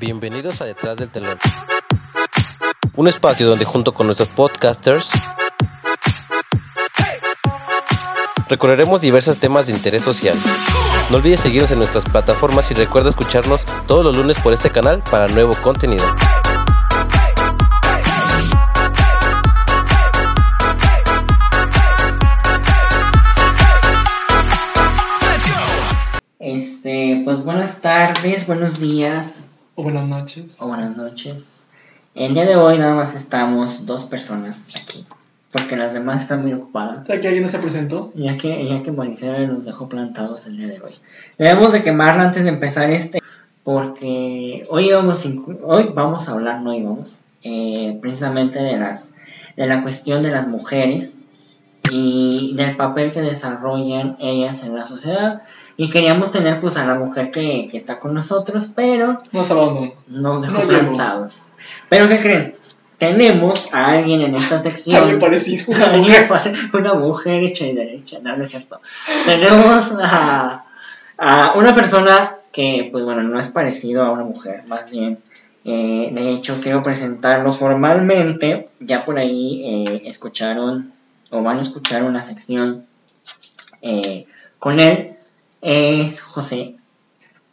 Bienvenidos a Detrás del Telón. Un espacio donde junto con nuestros podcasters recorreremos diversos temas de interés social. No olvides seguirnos en nuestras plataformas y recuerda escucharnos todos los lunes por este canal para nuevo contenido. Este, pues buenas tardes, buenos días O buenas noches. o buenas noches. El día de hoy nada más estamos dos personas aquí, porque las demás están muy ocupadas. Sea, que alguien no se presentó. Ya que, ya que Molicera nos dejó plantados el día de hoy. Debemos de quemarlo antes de empezar este, porque hoy vamos, hoy vamos a hablar, no íbamos, eh, precisamente de las, de la cuestión de las mujeres y del papel que desarrollan ellas en la sociedad. Y queríamos tener pues a la mujer que, que está con nosotros, pero Nos abandonó. nos dejó No plantados. Pero ¿qué creen? Tenemos a alguien en esta sección. Alguien parecido. Una mujer. una mujer hecha y derecha, no, no es cierto. Tenemos a, a una persona que, pues bueno, no es parecido a una mujer, más bien. eh, de hecho, quiero presentarlo formalmente. Ya por ahí eh, escucharon o van a escuchar una sección eh, con él. Es José.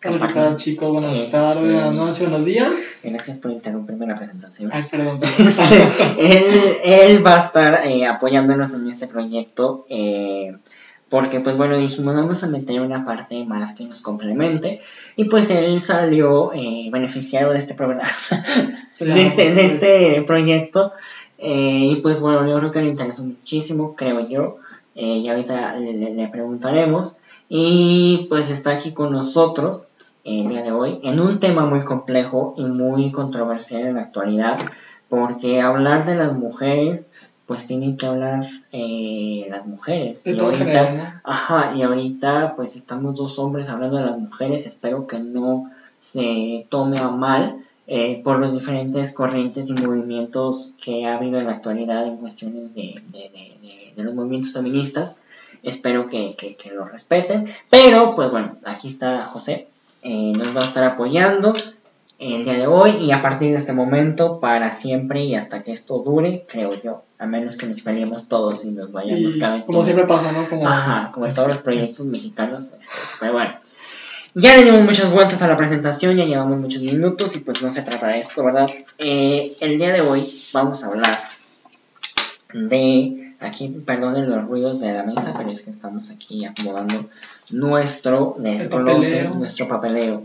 Hola, ¿qué tal, chicos? Buenas tardes, buenas noches, buenos días. Gracias por interrumpirme la presentación. Ay, perdón. él, él va a estar eh, apoyándonos en este proyecto eh, porque pues bueno dijimos vamos a meter una parte más que nos complemente y pues él salió eh, beneficiado de este programa de, este, de este proyecto eh, y pues bueno yo creo que le interesó muchísimo creo yo eh, y ahorita le, le- le preguntaremos y pues está aquí con nosotros el día de hoy en un tema muy complejo y muy controversial en la actualidad porque hablar de las mujeres, pues tienen que hablar eh, las mujeres. Y ahorita, general, ¿no? ajá, y ahorita pues estamos dos hombres hablando de las mujeres. Espero que no se tome a mal eh, por los diferentes corrientes y movimientos que ha habido en la actualidad en cuestiones de- de- de los movimientos feministas. Espero que, que, que lo respeten. Pero, pues bueno, aquí está José. eh, nos va a estar apoyando el día de hoy y a partir de este momento para siempre y hasta que esto dure, creo yo, a menos que nos peleemos todos y nos vayamos Y cada como quien. siempre pasa, ¿no? Como, Ajá, como en todos los proyectos mexicanos. este, pero bueno, ya le dimos muchas vueltas a la presentación, ya llevamos muchos minutos y pues no se trata de esto, ¿verdad? Eh, el día de hoy vamos a hablar de, aquí perdonen los ruidos de la mesa, pero es que estamos aquí acomodando nuestro desglose, papeleo. nuestro papeleo.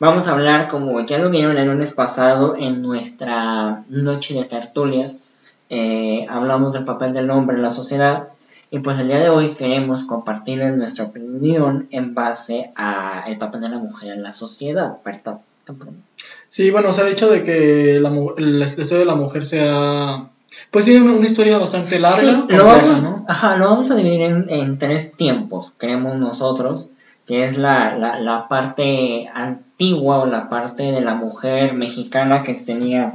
Vamos a hablar, como ya lo vieron el lunes pasado en nuestra noche de tertulias, eh, hablamos del papel del hombre en la sociedad y pues el día de hoy queremos compartirles nuestra opinión en base a el papel de la mujer en la sociedad, ¿verdad? Sí, bueno, se ha dicho de que la, la historia de la mujer sea. Pues tiene una historia bastante larga. Sí, compleja, lo, vamos, ¿no? ajá, lo vamos a dividir en, en tres tiempos, creemos nosotros, que es la, la, la parte antigua o la parte de la mujer mexicana que se tenía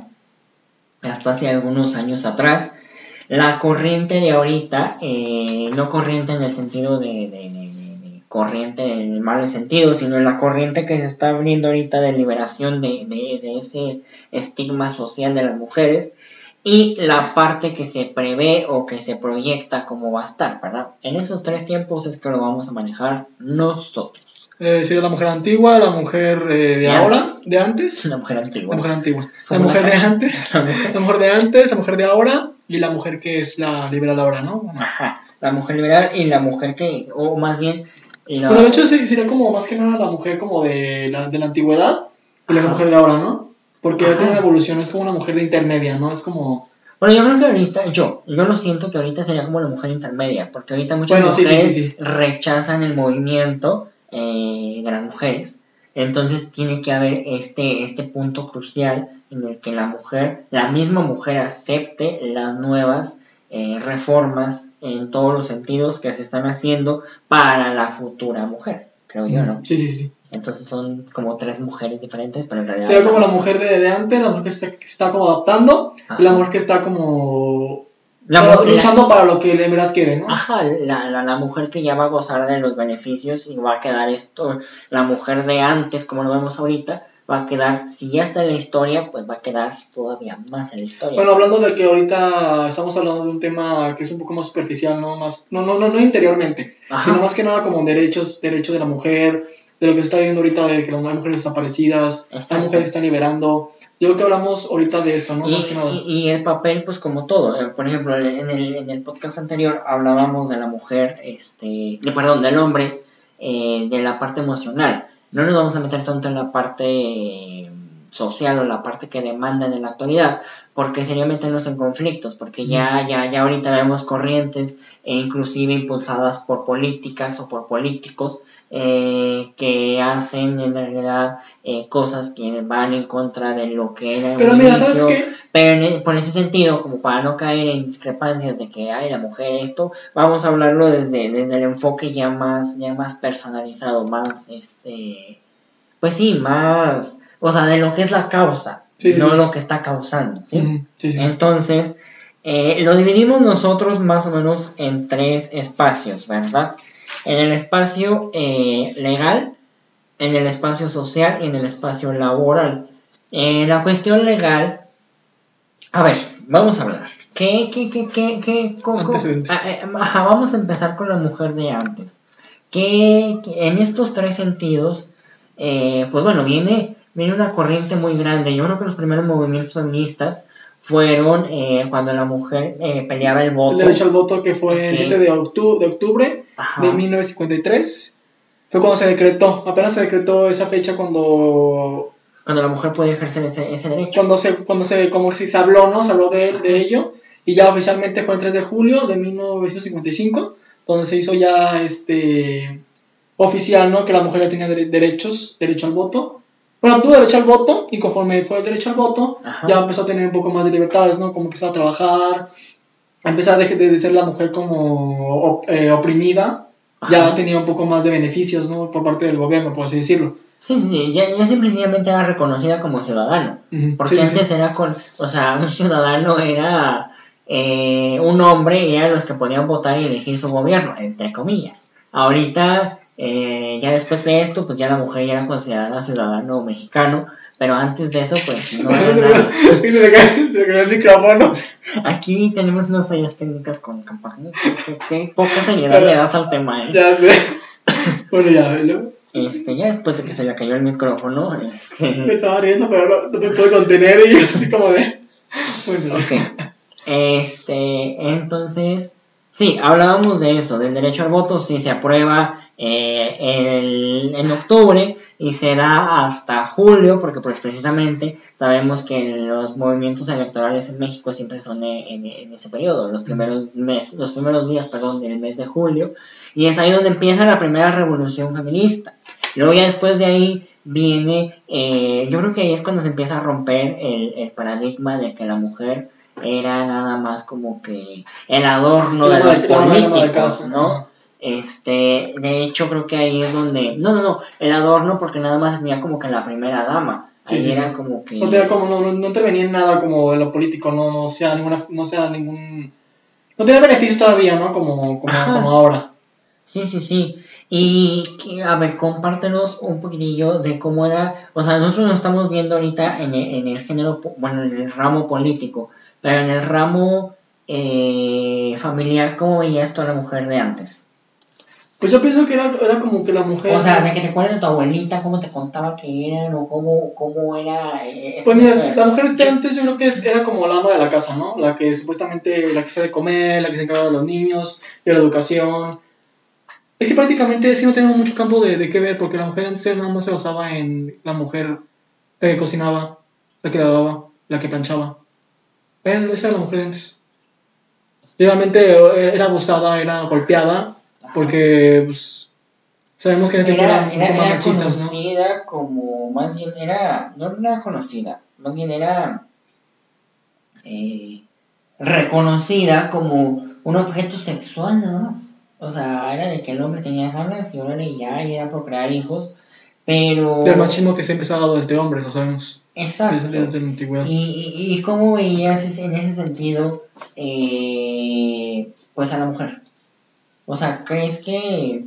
hasta hace algunos años atrás. La corriente de ahorita, eh, no corriente en el sentido de, de- de- de- de corriente en el mal sentido, sino en la corriente que se está abriendo ahorita de liberación de, de- de ese estigma social de las mujeres y la parte que se prevé o que se proyecta como va a estar, ¿verdad? En esos tres tiempos es que lo vamos a manejar nosotros. Eh, sería la mujer antigua, la mujer eh, de, De ahora, antes. de antes. La mujer antigua. La mujer antigua. La mujer de antes. La mujer- La mujer de antes, la mujer de ahora y la mujer que es la liberal ahora, ¿no? Ajá, la mujer liberal y la mujer que, o más bien, y la- Bueno, de hecho sería como más que nada la mujer como de la, de la antigüedad y la mujer de ahora, ¿no? Porque Ajá. tiene una evolución, es como una mujer de intermedia, ¿no? Es como... Bueno, yo creo que ahorita, yo, yo lo siento que ahorita sería como la mujer intermedia, porque ahorita muchas Bueno, sí, mujeres sí, sí. rechazan el movimiento eh, de las mujeres. Entonces tiene que haber este, este punto crucial en el que la mujer, la misma mujer acepte las nuevas eh, reformas en todos los sentidos que se están haciendo para la futura mujer, creo yo, ¿no? Sí, sí, sí. Entonces son como tres mujeres diferentes, pero en realidad... Sería como la mujer de, de antes, la mujer que se, que se está como adaptando y la Ajá. mujer que está como... La la- luchando para lo que en verdad quiere, ¿no? Ajá, la, la, la mujer que ya va a gozar de los beneficios y va a quedar esto, la mujer de antes, como lo vemos ahorita, va a quedar, si ya está en la historia, pues va a quedar todavía más en la historia. Bueno, hablando de que ahorita estamos hablando de un tema que es un poco más superficial, no más, no, no, no, no interiormente, Ajá. sino más que nada como derechos, derechos de la mujer, de lo que se está viendo ahorita de que hay mujeres desaparecidas, hay Exacto. mujeres que están liberando. Yo creo que hablamos ahorita de esto, ¿no? Y, más que nada. y- y el papel, pues como todo, eh, por ejemplo, en el, en el podcast anterior hablábamos de la mujer, este, de, perdón, del hombre, eh, de la parte emocional. No nos vamos a meter tanto en la parte eh, social o la parte que demandan en la actualidad, porque sería meternos en conflictos, porque ya, ya, ya ahorita vemos corrientes, e inclusive impulsadas por políticas o por políticos, eh, que hacen en realidad eh, cosas que van en contra de lo que era Pero un mira, ¿sabes inicio, qué? pero en e- por ese sentido, como para no caer en discrepancias de que hay la mujer esto, vamos a hablarlo desde, desde el enfoque ya más, ya más personalizado, más este pues sí, más o sea de lo que es la causa, Sí, no sí. lo que está causando, sí. Entonces, eh, lo dividimos nosotros más o menos en tres espacios, ¿verdad? En el espacio eh, legal, en el espacio social y en el espacio laboral. En la cuestión legal, a ver, vamos a hablar. ¿Qué, qué, qué, qué, qué, ah, eh, ajá, vamos a empezar con la mujer de antes. Que en estos tres sentidos, eh, pues bueno, viene, viene una corriente muy grande. Yo creo que los primeros movimientos feministas fueron eh, cuando la mujer eh, peleaba el voto. El derecho al voto que fue el Ok. 7 de octubre, de, octubre Ajá. de 1953. Fue cuando se decretó, apenas se decretó esa fecha cuando Cuando la mujer podía ejercer ese, ese derecho. cuando se, cuando se, como si se habló, ¿no? Se habló de, de ello. Y ya oficialmente fue el 3 de julio de 1955, donde se hizo ya este oficial, ¿no? Que la mujer ya tenía dere- derechos, derecho al voto. Bueno, tuvo derecho al voto y conforme fue el derecho al voto, Ajá. ya empezó a tener un poco más de libertades, ¿no? Como empezó a trabajar, a empezar de, de, de ser la mujer como eh, oprimida, ya Ajá. tenía un poco más de beneficios, ¿no? Por parte del gobierno, por así decirlo. Sí, sí, sí. Ya, ya simplemente era reconocida como ciudadano. Ujú, Porque sí, sí, sí. antes era con, o sea, un ciudadano era eh, un hombre y eran los que podían votar y elegir su gobierno, entre comillas. Ahorita, eh, ya después de esto, pues ya la mujer ya era considerada ciudadano mexicano, pero antes de eso, pues no era nada. Y se le cae, se le cae el micrófono. Aquí tenemos unas fallas técnicas con campaña. que poca seriedad le das al tema, ¿eh? Ya sé. Bueno, ya, ¿no? Este, ya después de que se le cayó el micrófono, me este. estaba riendo, pero no, me pude contener y así como de. Bueno, Ok. Este, entonces, sí, hablábamos de eso, del derecho al voto, sí se aprueba eh, el- en octubre y se da hasta julio, porque pues precisamente sabemos que los movimientos electorales en México siempre son en, en- en ese periodo, los primeros mes, los primeros días, perdón, del mes de julio, y es ahí donde empieza la primera revolución feminista. Luego ya después de ahí viene, eh, yo creo que ahí es cuando se empieza a romper el, el paradigma de que la mujer era nada más como que el adorno de los políticos, ¿no? Este, de hecho creo que ahí es donde, no, no, no, el adorno porque nada más tenía como que la primera dama, Sí, ahí sí, era sí. como que... no, tenía como, no, no, intervenía en nada como en lo político, no, no sea ninguna, no sea ningún. No tenía beneficios todavía, ¿no? Como, como, como ahora. Sí, sí, sí. Y a ver, compártenos un poquitillo de cómo era, o sea, nosotros nos estamos viendo ahorita en el, en el género, bueno, en el ramo político, pero en el ramo eh, familiar, ¿cómo veías tú a la mujer de antes? Pues yo pienso que era, era como que la mujer. O sea, de que te acuerdas de tu abuelita, cómo te contaba que eran o cómo, cómo era eh, Pues mira, mujer. la mujer de antes yo creo que es- era como la ama de la casa, ¿no? La que supuestamente, la que sabe comer, la que se encarga de los niños, de la educación. Es que prácticamente es que no tenemos mucho campo de, de qué ver, porque la mujer antes nada más se basaba en la mujer, la que cocinaba, la que lavaba, la que planchaba. Esa esa era la mujer de antes. Y obviamente eh, era abusada, era golpeada, porque pues, sabemos que este tiempo era, era, era machistas, ¿no? conocida como, más bien era, no era conocida, más bien era eh, reconocida como un objeto sexual nada más. O sea, era de que el hombre tenía ganas y órale ya, y era procrear hijos, pero... Del machismo que se ha empezado desde hombres, lo sabemos. Exacto. Desde, la antigüedad. ¿Y, y, y cómo veías en ese sentido, eh, pues a la mujer? O sea, ¿crees que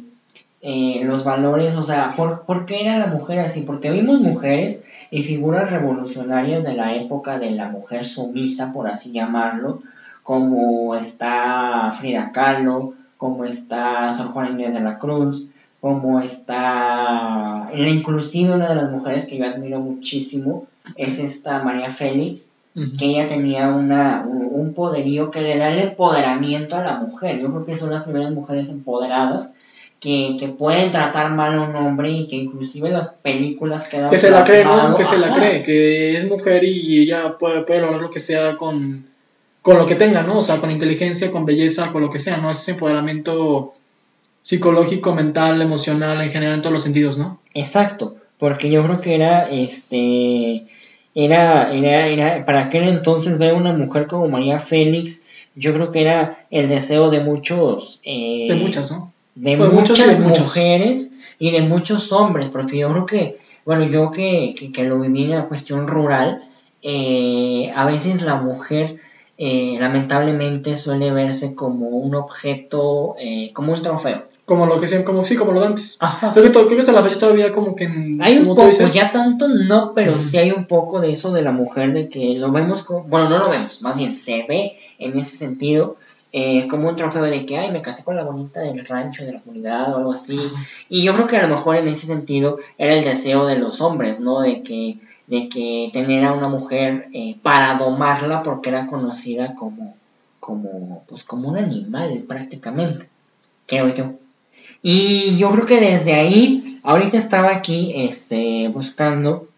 eh, los valores, o sea, ¿por, ¿por qué era la mujer así? Porque vimos mujeres y figuras revolucionarias de la época de la mujer sumisa, por así llamarlo, como está Frida Kahlo, como está Sor Juana Inés de la Cruz, como está, inclusive una de las mujeres que yo admiro muchísimo es esta María Félix, que ella tenía una, un poderío que le da el empoderamiento a la mujer. Yo creo que son las primeras mujeres empoderadas que, que pueden tratar mal a un hombre y que inclusive las películas quedan Que se la cree, ¿no? Que se la cree, que es mujer y ella puede, puede lograr lo que sea con, con lo que tenga, ¿no? O sea, con inteligencia, con belleza, con lo que sea, ¿no? Ese empoderamiento psicológico, mental, emocional, en general, en todos los sentidos, ¿no? Exacto, porque yo creo que era, este, era, era, era, para aquel entonces ver una mujer como María Félix, yo creo que era el deseo de muchos... Eh, de muchas, ¿no? De pues muchas mujeres y de muchos hombres, porque yo creo que, bueno, yo que, que, lo viví en la cuestión rural, eh, a veces la mujer eh, lamentablemente suele verse como un objeto, como un trofeo. Como lo que sean, como sí, como lo de antes. Creo que, creo que hasta la fecha todavía como que... Hay un poco, ya tanto no, pero sí hay un poco de eso de la mujer, de que lo vemos como, bueno, no lo vemos, más bien se ve en ese sentido, eh, como un trofeo de que, ay, me casé con la bonita del rancho, de la comunidad o algo así. Y yo creo que a lo mejor en ese sentido era el deseo de los hombres, ¿no? De que, de que tener a una mujer eh, para domarla porque era conocida como, como, pues como un animal prácticamente, creo yo. Y yo creo que desde ahí, ahorita estaba aquí este, buscando,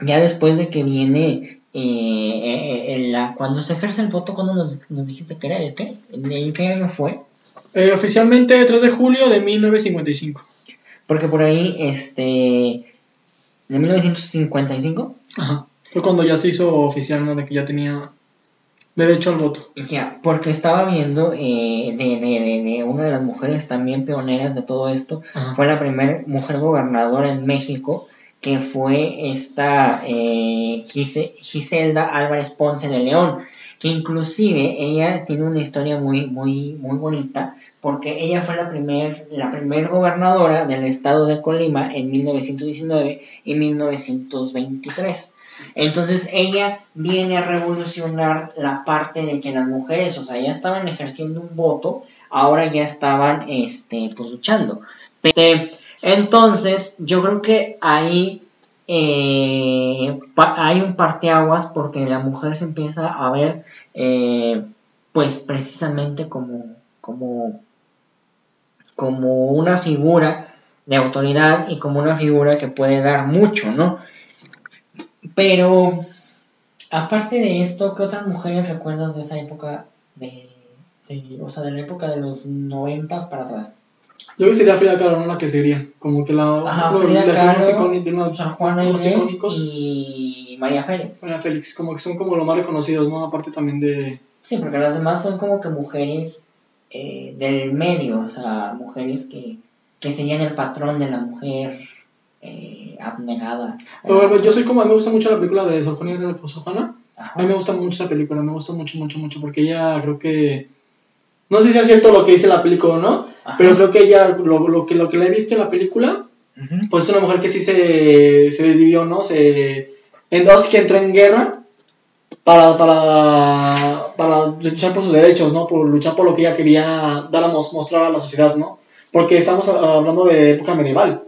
ya después de que viene eh, la, cuando se ejerce el voto, cuando nos, nos dijiste que era el qué? ¿En qué año fue? Eh, oficialmente 3 de julio de 1955. Porque por ahí, este, de 1955. Ajá. Fue cuando ya se hizo oficial, ¿no? De que ya tenía Derecho al voto. Ya, porque estaba viendo eh, de, de, de, una de las mujeres también pioneras de todo esto. Fue la primera mujer gobernadora en México, que fue esta eh, Giselda Álvarez Ponce de León, que inclusive ella tiene una historia muy, muy, muy bonita, porque ella fue la primer, la primer gobernadora del estado de Colima en 1919 y 1923. Entonces ella viene a revolucionar la parte de que las mujeres, o sea, ya estaban ejerciendo un voto, ahora ya estaban, este, pues luchando. Entonces, yo creo que ahí eh, hay un parteaguas porque la mujer se empieza a ver, eh, pues precisamente como, como, como una figura de autoridad y como una figura que puede dar mucho, ¿no? Pero, aparte de esto, ¿qué otras mujeres recuerdas de esa época de, o sea, de la época de los noventas para atrás? Yo creo que sería Frida Kahlo, ¿no? La que sería, como que la... Ajá, Frida Kahlo, de una, Juana Inés y María Félix. María Félix, como que son como los más reconocidos, ¿no? Aparte también de... Sí, porque las demás son como que mujeres eh, del medio, o sea, mujeres que, que seguían el patrón de la mujer eh, abnegada. yo soy como, a mí me gusta mucho la película de Sor Juana de Sojana. A mí me gusta mucho esa película, me gusta mucho, mucho, mucho, porque ella creo que... No sé si es cierto lo que dice la película o no, pero creo que ella, lo, lo, que, lo que le he visto en la película, pues es una mujer que sí se, se desvivió, ¿no? Se, entonces que entró en guerra para, para, para luchar por sus derechos, ¿no? Por luchar por lo que ella quería dar a mostrar a la sociedad, ¿no? Porque estamos hablando de época medieval.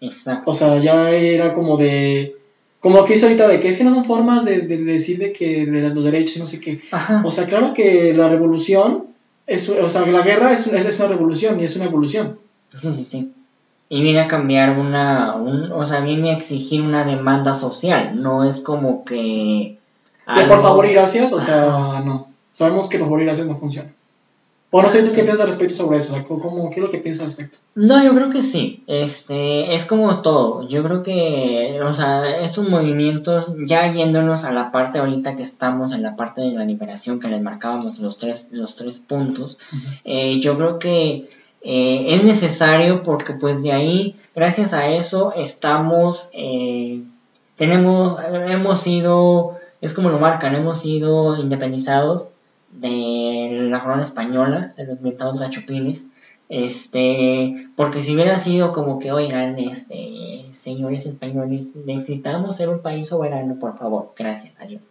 Exacto. O sea, ya era como de. Como que hizo ahorita de que es que no son formas de, de decir de que de los derechos y no sé qué. O sea, claro que la revolución. Es, o sea, la guerra es, es una revolución y es una evolución. Sí, sí, sí. Y viene a cambiar una. Un, o sea, viene a exigir una demanda social. No es como que. De por favor y gracias, o sea, no. Sabemos que por favor y gracias no funciona. O no sé tú qué piensas al respecto sobre eso, ¿Cómo, ¿qué es lo que piensas al respecto? No, yo creo que sí, este, es como todo, yo creo que, o sea, estos movimientos, ya yéndonos a la parte ahorita que estamos, en la parte de la liberación que les marcábamos los tres, los tres puntos, eh, yo creo que eh, es necesario porque pues de ahí, gracias a eso, estamos, eh, tenemos, hemos sido, es como lo marcan, hemos sido independizados de la corona española, de los mercados gachupines, Este, porque si hubiera sido como que, oigan, este, señores españoles, necesitamos ser un país soberano, por favor, gracias a Dios.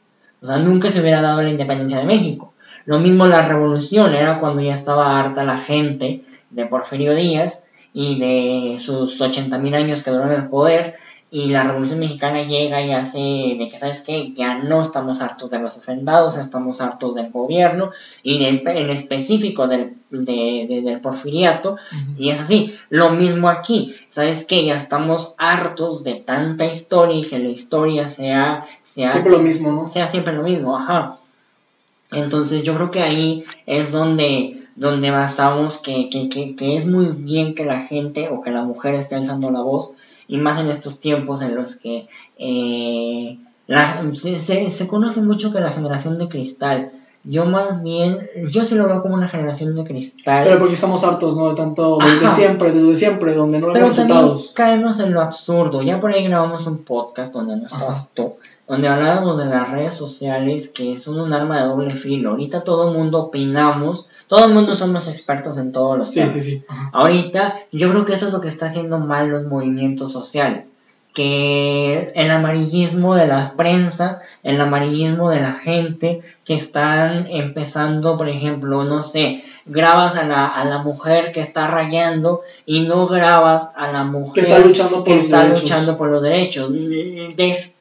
O sea, nunca se hubiera dado la independencia de México. Lo mismo la revolución, era cuando ya estaba harta la gente de Porfirio Díaz y de sus 80.000 años que duró en el poder y la Revolución Mexicana llega y hace de que, ¿sabes qué? Ya no estamos hartos de los hacendados, estamos hartos del gobierno y en específico del, del porfiriato. Y es así, lo mismo aquí, ¿sabes qué? Ya estamos hartos de tanta historia y que la historia sea... sea siempre lo mismo, ¿no? Sea siempre lo mismo, ajá. Entonces yo creo que ahí es donde donde basamos que, que, que, que es muy bien que la gente o que la mujer esté alzando la voz y más en estos tiempos en los que eh, se, se, conoce mucho que la generación de cristal. Yo más bien, yo sí lo veo como una generación de cristal. Pero porque estamos hartos, ¿no? De tanto, de, siempre, desde siempre, donde no Pero resultados. caemos en lo absurdo. Ya por ahí grabamos un podcast donde no estabas tú, donde hablábamos de las redes sociales que son un arma de doble filo. Ahorita todo el mundo opinamos todo el mundo somos expertos en todos los temas. Sí, sí. Ahorita yo creo que eso es lo que está haciendo mal los movimientos sociales. Que el amarillismo de la prensa, el amarillismo de la gente que están empezando, por ejemplo, no sé, grabas a la, a la mujer que está rayando y no grabas a la mujer que está luchando por, los, está derechos. Luchando por los derechos.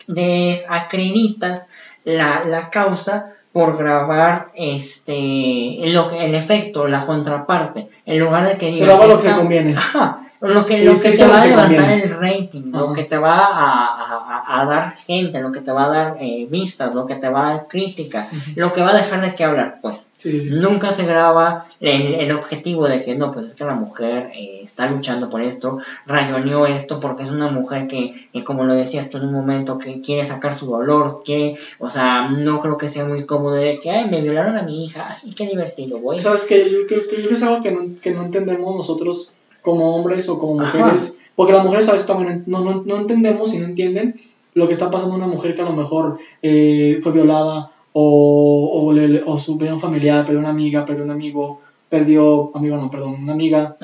desacreditas la, la causa por grabar este lo que el efecto, la contraparte, en lugar de que digas, se graba lo que conviene. Ajá, lo que, lo que te va a levantar el rating, lo que te va a, a, a, dar gente, lo que te va a dar eh, vistas, lo que te va a dar crítica, lo que va a dejar de qué hablar, pues. Nunca se graba el, el, objetivo de que no, pues es que la mujer eh, está luchando por esto, rayoneó esto porque es una mujer que, como lo decías tú en un momento, que quiere sacar su dolor, que, o sea, no creo que sea muy cómodo de que, ay, me violaron a mi hija, ay, qué divertido, güey. ¿Sabes que Yo creo que es algo que no, que no entendemos nosotros como hombres o como mujeres, porque las mujeres a veces también no, no, no, entendemos y no entienden lo que está pasando a una mujer que a lo mejor eh, fue violada o, o, le, o su, perdió un familiar, perdió una amiga, perdió un amigo, perdió, amigo no, perdón, una amiga,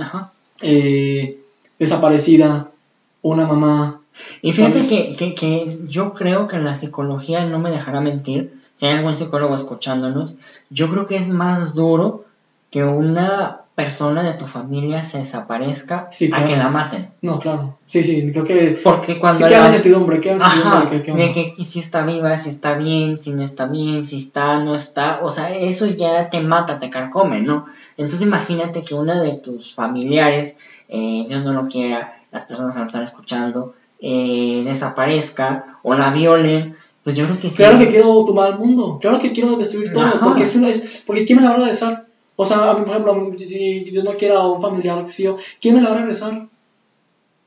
eh, desaparecida, una mamá. Y fíjate que, que, que yo creo que la psicología no me dejará mentir, si hay algún psicólogo escuchándonos, yo creo que es más duro que una persona de tu familia se desaparezca a que la maten. No, claro. Sí, sí, creo que. Porque cuando. Sí, queda la certidumbre, queda Ajá, que, que, si está viva, si está bien, si no está bien, si está, no está. O sea, eso ya te mata, te carcome, ¿no? Entonces imagínate que una de tus familiares, eh, Dios no lo quiera, las personas que nos están escuchando, eh, desaparezca o la violen. Pues yo creo que sí. Claro que quiero tomar el mundo, claro que quiero destruir todo, porque, es una, es, porque ¿quién me la va a regresar? O sea, a mí, por ejemplo, si Dios no quiera un familiar o que sea, ¿quién me la va a regresar?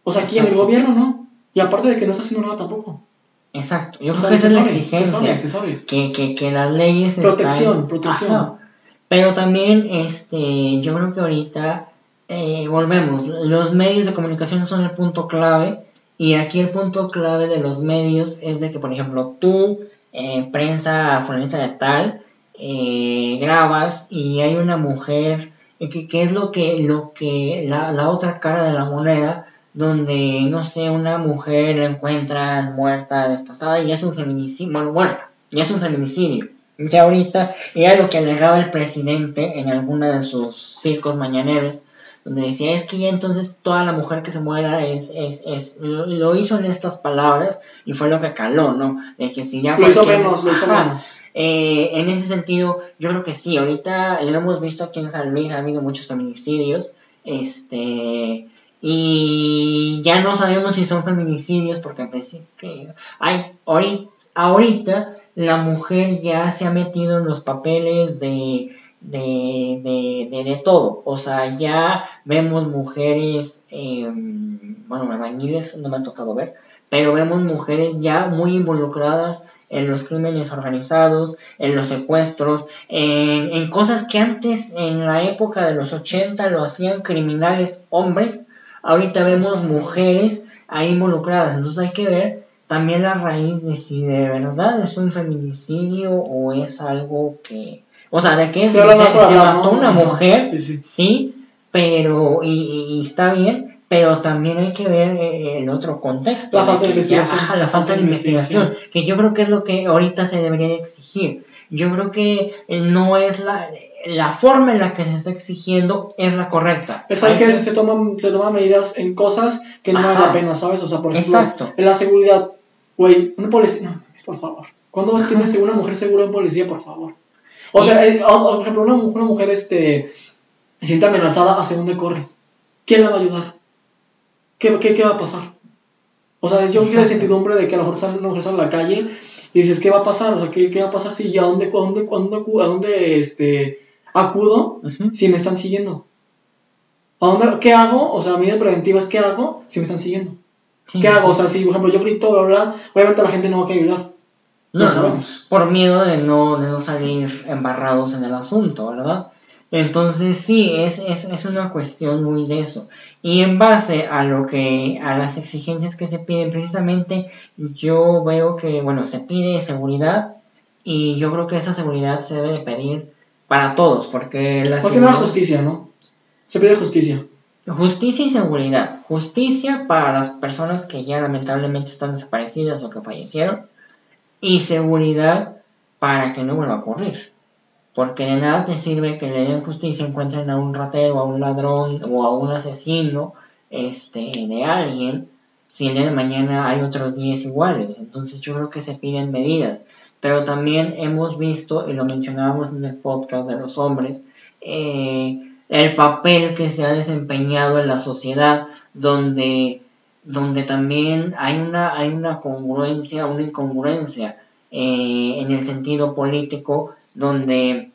O sea, ¿quién? El gobierno, ¿no? Y aparte de que no está haciendo nada tampoco. Exacto, yo creo que esa es la exigencia. Se sabe, Que, que, que las leyes Protección, están... protección. Ajá. Pero también, este, yo creo que ahorita, eh, volvemos, los medios de comunicación son el punto clave. Y aquí el punto clave de los medios es de que, por ejemplo, tú, eh, prensa fulanita de tal, eh, grabas y hay una mujer, eh, que, que, es lo que, lo que la, la, otra cara de la moneda, donde, no sé, una mujer la encuentran muerta, destazada, y es un feminicidio, bueno, muerta, y es un feminicidio. Ya ahorita era lo que alegaba el presidente en alguna de sus circos mañaneros, donde decía, es que ya entonces toda la mujer que se muera es, es, es lo, lo, hizo en estas palabras y fue lo que caló, ¿no? De que si ya... Lo hizo menos, lo hizo menos. Eh, en ese sentido, yo creo que sí, ahorita lo hemos visto aquí en San Luis, ha habido muchos feminicidios, este, y ya no sabemos si son feminicidios porque en principio, hay, ahorita, ahorita la mujer ya se ha metido en los papeles de, de, de, de, de todo, o sea, ya vemos mujeres, eh, bueno, albañiles no me ha tocado ver, pero vemos mujeres ya muy involucradas en los crímenes organizados, en los secuestros, en, en, cosas que antes, en la época de los 80, lo hacían criminales hombres, ahorita vemos mujeres ahí involucradas, entonces hay que ver también la raíz de si de verdad es un feminicidio o es algo que... O sea, de que se, se, se mató una mujer, sí, sí. ¿sí? pero, y, y está bien, pero también hay que ver eh, el otro contexto. La falta de ya- investigación. ajá, la falta de investigación, que yo creo que es lo que ahorita se debería de exigir. Yo creo que eh, no es la, la forma en la que se está exigiendo es la correcta. ¿Sabes que que- se toman, se toman medidas en cosas que no Ajá. valen la pena, ¿sabes? O sea, por ejemplo, Exacto. en la seguridad, güey, una policía, no, por favor. ¿Cuándo vas a tener una mujer segura en policía, por favor? O sea, eh, o- por ejemplo, una, una mujer este, se siente amenazada, ¿hacia dónde corre? ¿Quién la va a ayudar? ¿Qué, qué, qué va a pasar? O sea, yo quiero la certidumbre de que a lo mejor sale una mujer sale a la calle y dices, ¿qué va a pasar? O sea, ¿qué, qué va a pasar si a dónde, a dónde, a dónde, este, acudo si me están siguiendo? ¿A dónde, ¿Qué hago? O sea, medidas preventivas, ¿qué hago si me están siguiendo? ¿Qué sí, hago? O sea, si por ejemplo yo grito, bla, bla, obviamente la gente no va a querer ayudar. No, No no, sabemos. por miedo de no, de no salir embarrados en el asunto, ¿verdad? Entonces sí, es, es, es una cuestión muy de eso. Y en base a lo que, a las exigencias que se piden, precisamente yo veo que, bueno, se pide seguridad y yo creo que esa seguridad se debe de pedir para todos, porque la Más que nada seguridad- justicia, ¿no? Se pide justicia. Justicia y seguridad. Justicia para las personas que ya lamentablemente están desaparecidas o que fallecieron. Y seguridad para que no vuelva a ocurrir. Porque de nada te sirve que le den justicia, encuentren a un ratero, a un ladrón o a un asesino este, de alguien, si el día de mañana hay otros 10 iguales. Entonces yo creo que se piden medidas. Pero también hemos visto, y lo mencionábamos en el podcast de los hombres, eh, el papel que se ha desempeñado en la sociedad donde, donde también hay una, hay una congruencia, una incongruencia eh, en el sentido político donde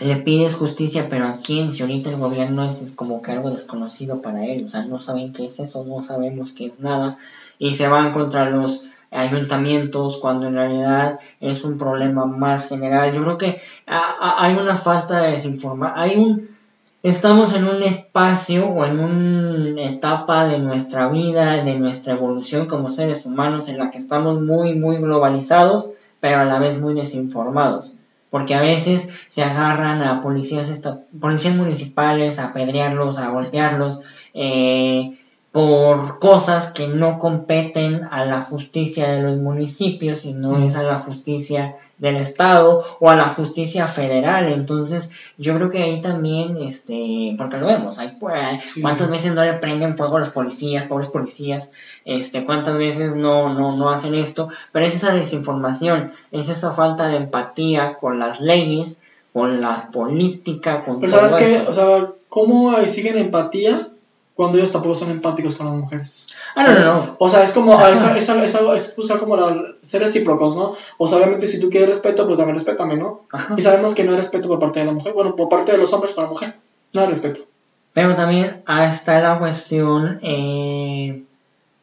le pides justicia, pero a quién, si ahorita el gobierno es, como que algo desconocido para él, o sea, no saben qué es eso, no sabemos qué es nada, y se van contra los ayuntamientos cuando en realidad es un problema más general. Yo creo que hay una falta de desinformación, hay un estamos en un espacio o en una etapa de nuestra vida, de nuestra evolución como seres humanos en la que estamos muy, muy globalizados, pero a la vez muy desinformados. Porque a veces se agarran a policías, policías municipales a apedrearlos, a golpearlos, eh, por cosas que no competen a la justicia de los municipios, sino es a la justicia del Estado o a la justicia federal. Entonces, yo creo que ahí también, este, porque lo vemos, hay, pues, Sí, cuántas sí. veces no le prenden fuego a los policías, pobres policías, este, cuántas veces no, no, no hacen esto, pero es esa desinformación, es esa falta de empatía con las leyes, con la política, con Pero todo ¿sabes eso. O sea, ¿cómo exigen empatía cuando ellos tampoco son empáticos con las mujeres? Ah, no, no, no. O sea, es como, Ajá. es, es, es, es usar como la, ser recíprocos, ¿no? O sea, obviamente si tú quieres respeto, pues también respétame, ¿no? Ajá. Y sabemos que no hay respeto por parte de la mujer, bueno, por parte de los hombres para la mujer, no hay respeto. Pero también ah, está la cuestión eh,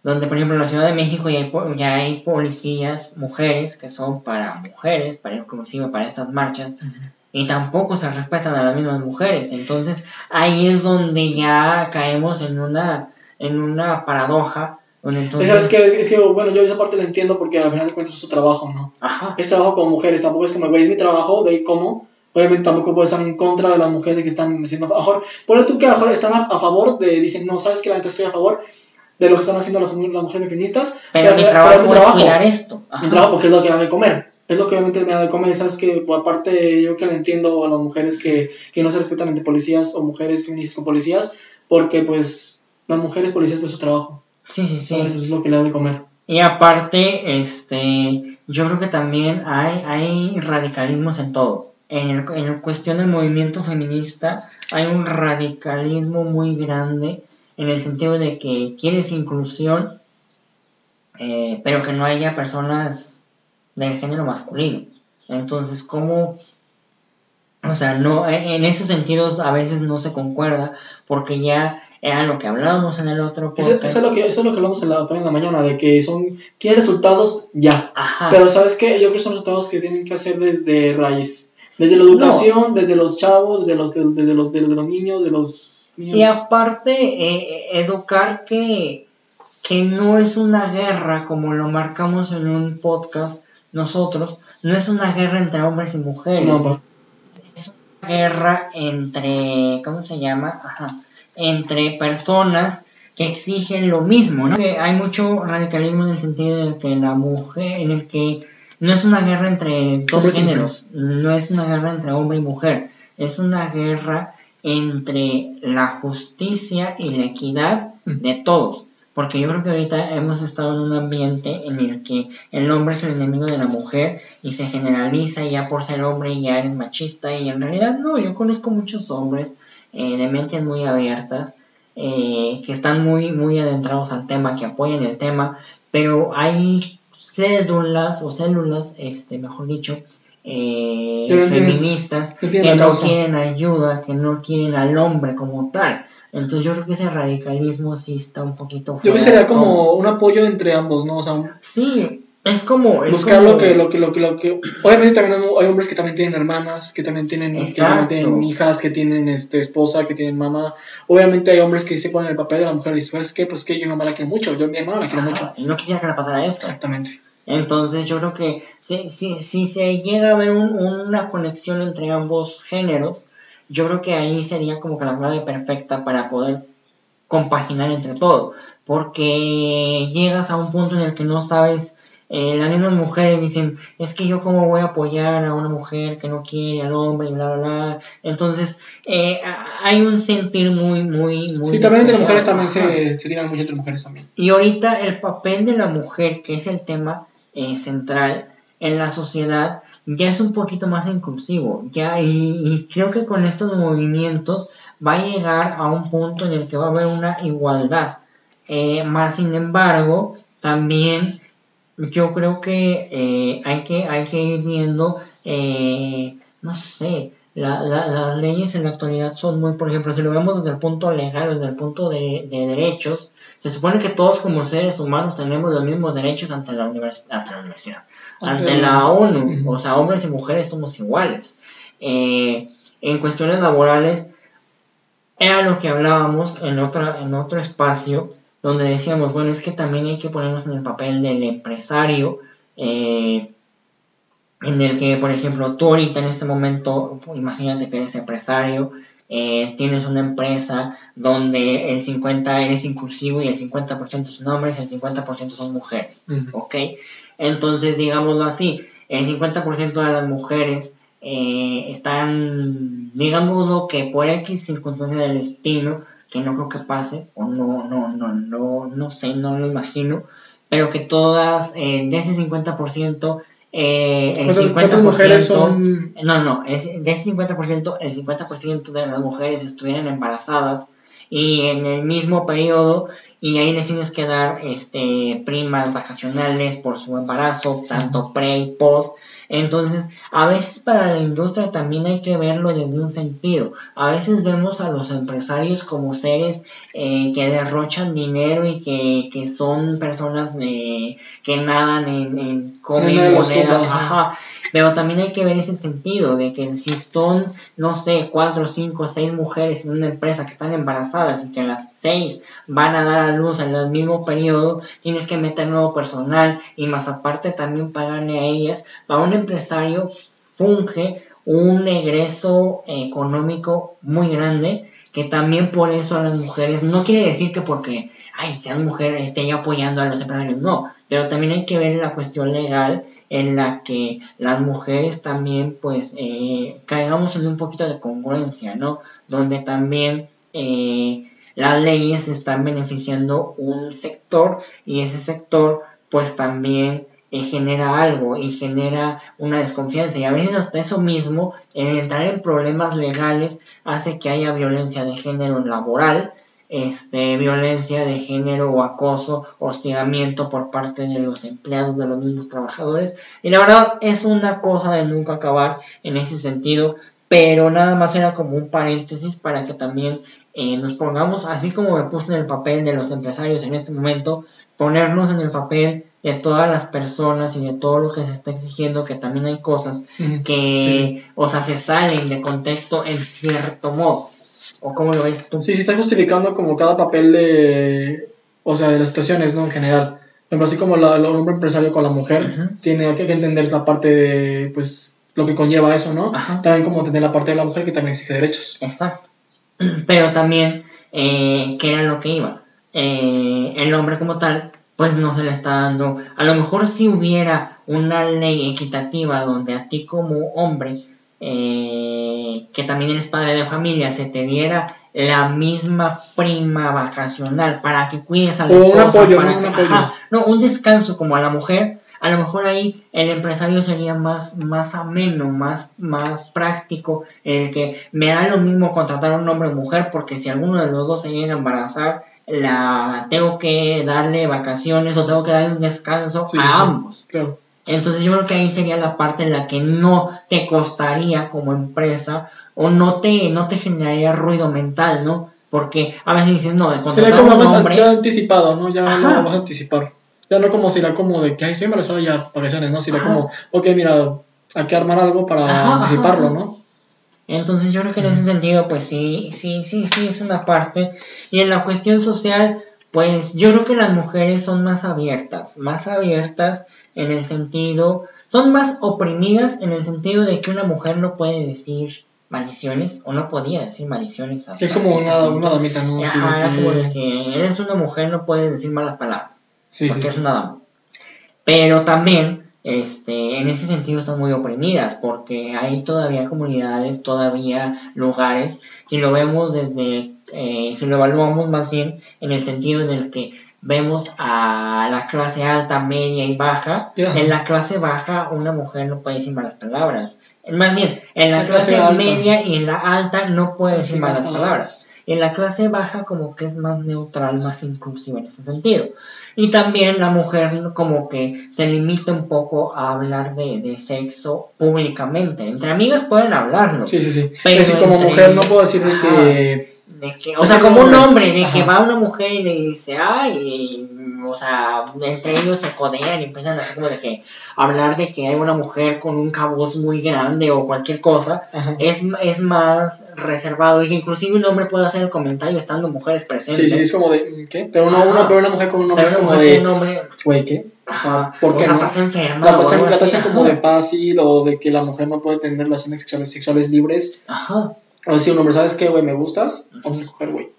donde, por ejemplo, en la Ciudad de México ya hay, ya hay policías, mujeres, que son para mujeres, para inclusive para estas marchas, y tampoco se respetan a las mismas mujeres. Entonces ahí es donde ya caemos en una, en una paradoja, donde entonces... sabes que, es que, bueno, yo esa parte la entiendo porque al final de cuentas es su trabajo, ¿no? Ajá. Es trabajo como mujeres, tampoco es como, es mi trabajo, ahí cómo. Obviamente tampoco puedo estar en contra de las mujeres que están haciendo, a lo mejor, por tú que a mejor están a, a favor de, dicen, no, sabes que la neta estoy a favor de lo que están haciendo las, las mujeres feministas, Pero mi pero trabajo, mi es cuidar esto. Mi Ajá. trabajo porque es lo que da de comer. Es lo que obviamente me da de comer. Sabes que pues, aparte yo que le entiendo a las mujeres que, que no se respetan entre policías o mujeres feministas con policías, porque pues las mujeres policías pues su trabajo. Sí, sí, sí. ¿sabes? Eso es lo que le da de comer. Y aparte, este, yo creo que también hay, hay radicalismos en todo. En, el, en la cuestión del movimiento feminista hay un radicalismo muy grande en el sentido de que quieres inclusión, eh, pero que no haya personas del género masculino. Entonces, ¿cómo? O sea, no, en esos sentidos a veces no se concuerda porque ya era lo que hablábamos en el otro podcast. eso es lo que, eso es lo que hablamos en la, en la mañana, de que son, quieren resultados ya. Ajá. Pero ¿sabes qué? Yo creo que son resultados que tienen que hacer desde raíz. Desde la educación, desde los chavos, desde los, desde los, desde los niños, de los niños. Y aparte, eh, educar que, que no es una guerra, como lo marcamos en un podcast nosotros, no es una guerra entre hombres y mujeres. No, es una guerra entre, ¿cómo se llama? Ajá, entre personas que exigen lo mismo, ¿no? Que hay mucho radicalismo en el sentido de que la mujer, en el que no es una guerra entre dos géneros, no es una guerra entre hombre y mujer, es una guerra entre la justicia y la equidad de todos. Porque yo creo que ahorita hemos estado en un ambiente en el que el hombre es el enemigo de la mujer y se generaliza ya por ser hombre ya eres machista y en realidad no, yo conozco muchos hombres eh, de mentes muy abiertas eh, que están muy, muy adentrados al tema, que apoyan el tema, pero hay cédulas o células, este, mejor dicho, eh, feministas que no quieren ayuda, que no quieren al hombre como tal. Entonces yo creo que ese radicalismo sí está un poquito... Yo creo que sería como un apoyo entre ambos, ¿no? O sea, sí, es como... buscar lo que, lo que, lo que, lo que... Obviamente también hay hombres que también tienen hermanas, que también tienen, hijas, que tienen este, esposa, que tienen mamá. Obviamente hay hombres que se ponen el papel de la mujer y dicen, ¿sabes qué? Pues que yo mi mamá la quiero mucho, yo mi hermana la quiero mucho. Y no quisiera que le pasara eso. Exactamente. Entonces yo creo que si, si, si se llega a ver una conexión entre ambos géneros, yo creo que ahí sería como que la clave perfecta para poder compaginar entre todo. Porque llegas a un punto en el que no sabes eh, las mismas mujeres dicen, es que yo cómo voy a apoyar a una mujer que no quiere al hombre y bla, bla, bla. Entonces, eh, hay un sentir muy, muy, muy... Sí, también entre mujeres también se, se tiran mucho entre mujeres también. Y ahorita el papel de la mujer, que es el tema eh, central en la sociedad, ya es un poquito más inclusivo. Ya, y, creo que con estos movimientos va a llegar a un punto en el que va a haber una igualdad. más sin embargo, también yo creo que, eh, hay, que hay que ir viendo, eh, no sé, las leyes en la actualidad son muy, por ejemplo, si lo vemos desde el punto legal, desde el punto de, derechos, se supone que todos como seres humanos tenemos los mismos derechos ante la, ante la universidad, ante, la ONU, o sea, hombres y mujeres somos iguales. Eh, en cuestiones laborales, era lo que hablábamos en, otra, en otro espacio, donde decíamos, bueno, es que también hay que ponernos en el papel del empresario, eh, en el que, por ejemplo, tú ahorita en este momento, imagínate que eres empresario, eh, tienes una empresa donde el 50% eres inclusivo y el 50% son hombres y el 50% son mujeres, ¿ok? Entonces, digámoslo así, el 50% de las mujeres eh, están, digámoslo que por X circunstancia del destino, que no creo que pase, o no, no, no, no, no sé, no lo imagino, pero que todas, eh, de ese 50%, eh, el 50%, mujeres son... no, no, es, de ese 50%, el 50% de las mujeres estuvieran embarazadas y en el mismo periodo y ahí les tienes que dar este primas vacacionales por su embarazo, tanto pre y post, entonces, a veces para la industria también hay que verlo desde un sentido. A veces vemos a los empresarios como seres eh, que derrochan dinero y que, que son personas de, que nadan en, en comen monedas. Ajá. Pero también hay que ver ese sentido de que si son, no sé, cuatro, cinco, seis mujeres en una empresa que están embarazadas y que las seis van a dar a luz en el mismo periodo, tienes que meter nuevo personal y más aparte también pagarle a ellas. Para un empresario funge un egreso económico muy grande que también por eso a las mujeres, no quiere decir que porque, ay, sean mujeres, estén apoyando a los empresarios, no, pero también hay que ver la cuestión legal en la que las mujeres también pues eh, caigamos en un poquito de congruencia, ¿no? Donde también eh, las leyes están beneficiando un sector y ese sector pues también eh, genera algo y genera una desconfianza y a veces hasta eso mismo, el entrar en problemas legales hace que haya violencia de género laboral este, violencia de género o acoso, hostigamiento por parte de los empleados, de los mismos trabajadores. Y la verdad es una cosa de nunca acabar en ese sentido, pero nada más era como un paréntesis para que también eh, nos pongamos, así como me puse en el papel de los empresarios en este momento, ponernos en el papel de todas las personas y de todo lo que se está exigiendo, que también hay cosas que, o sea, se salen de contexto en cierto modo. ¿O cómo lo ves tú? Sí, sí, está justificando como cada papel de, o sea, de las situaciones, ¿no? En general. Por ejemplo, así como la, el hombre empresario con la mujer, tiene que entender la parte de, pues, lo que conlleva eso, ¿no? Ajá. También como tener la parte de la mujer que también exige derechos. Exacto. Pero también, eh, ¿qué era lo que iba? Eh, el hombre como tal, pues no se le está dando. A lo mejor si hubiera una ley equitativa donde a ti como hombre, eh, que también eres padre de familia, se te diera la misma prima vacacional para que cuides a la O un apoyo, para ¿no? Un que- apoyo. ajá, no, un descanso como a la mujer, a lo mejor ahí el empresario sería más, más ameno, más, más práctico, en el que me da lo mismo contratar a un hombre o mujer, porque si alguno de los dos se llega a embarazar, la tengo que darle vacaciones o tengo que darle un descanso Sí, a sí. ambos. Claro. Entonces yo creo que ahí sería la parte en la que no te costaría como empresa o no te, no te generaría ruido mental, ¿no? Porque a veces dicen, no, de Sería como un hombre... ya anticipado, ¿no? Ya Ajá. lo vas a anticipar. Ya no como será como de que, ay, estoy embarazada ya, vacaciones, ¿no? Sería Ajá. como, ok, mira, hay que armar algo para Ajá, anticiparlo. ¿no? Entonces yo creo que en ese sentido, pues sí, sí, sí, sí, es una parte. Y en la cuestión social, pues yo creo que las mujeres son más abiertas, más abiertas en el sentido, son más oprimidas en el sentido de que una mujer no puede decir maldiciones, o no podía decir maldiciones. hasta es como una, una damita, ¿no? Era que- como de que eres una mujer, no puedes decir malas palabras Sí, sí, porque sí. es una dama. Pero también, este, en ese sentido están muy oprimidas, porque hay todavía comunidades, todavía lugares, si lo vemos desde, eh, si lo evaluamos más bien en el sentido en el que vemos a la clase alta, media y baja, en la clase baja una mujer no puede decir malas palabras. Más bien, en la, La clase media y en la alta no puede decir malas palabras. En la clase baja como que es más neutral, más inclusiva en ese sentido. Y también la mujer como que se limita un poco a hablar de, de sexo públicamente. Entre amigas pueden hablarlo. Sí, sí, sí. Pero es decir, como entre- mujer no puedo decir de que... De que, o sea, como como un hombre. de que va una mujer y le dice, ay, o sea, entre ellos se codean y empiezan así como de que hablar de que hay una mujer con un cabuz muy grande o cualquier cosa, Ajá. es, es más reservado y que inclusive un hombre puede hacer el comentario estando mujeres presentes. Sí, sí, es como de... ¿Qué? Pero una, una, pero una mujer con un hombre Pero es una como de... hombre, Güey, ¿qué? O sea, ¿por o sea, no? estás enferma. La tachan, la tachan como de fácil o de que la mujer no puede tener relaciones sexuales, sexuales libres. Ajá. O decir un hombre, ¿sabes qué, güey? Me gustas, vamos a coger, güey.